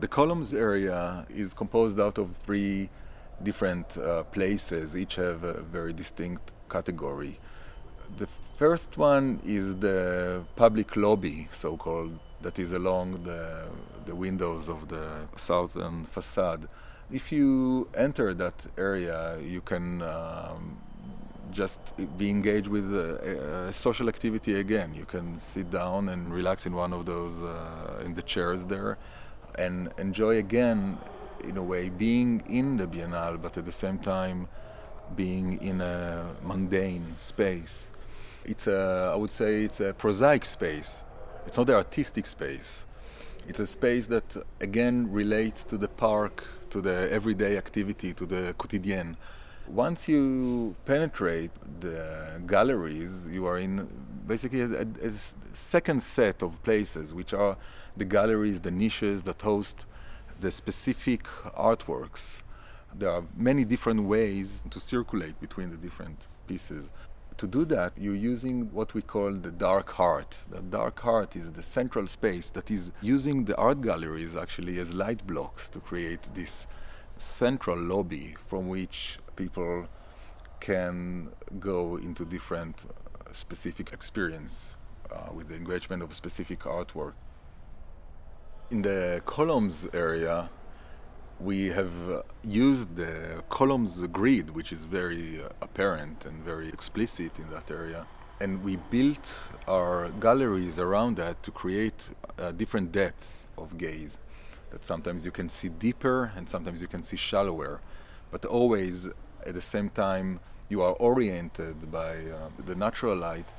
The columns area is composed out of three different uh, places, each have a very distinct category. The first one is the public lobby, so called, that is along the, the windows of the southern facade. If you enter that area, you can um, just be engaged with a, social activity again. You can sit down and relax in one of those, uh, in the chairs there and enjoy again, in a way, being in the Biennale, but at the same time being in a mundane space. It's a, I would say, it's a prosaic space. It's not the artistic space. It's a space that again relates to the park, to the everyday activity, to the quotidien. Once you penetrate the galleries, you are in basically a, a, second set of places, which are the galleries, the niches that host the specific artworks. There are many different ways to circulate between the different pieces. To do that, you're using what we call the dark heart. The dark heart is the central space that is using the art galleries actually as light blocks to create this central lobby from which people can go into different specific experience uh, with the engagement of specific artwork. In the columns area, we have uh, used the columns grid, which is very uh, apparent and very explicit in that area, and we built our galleries around that to create uh, different depths of gaze. That sometimes you can see deeper and sometimes you can see shallower, but always at the same time you are oriented by uh, the natural light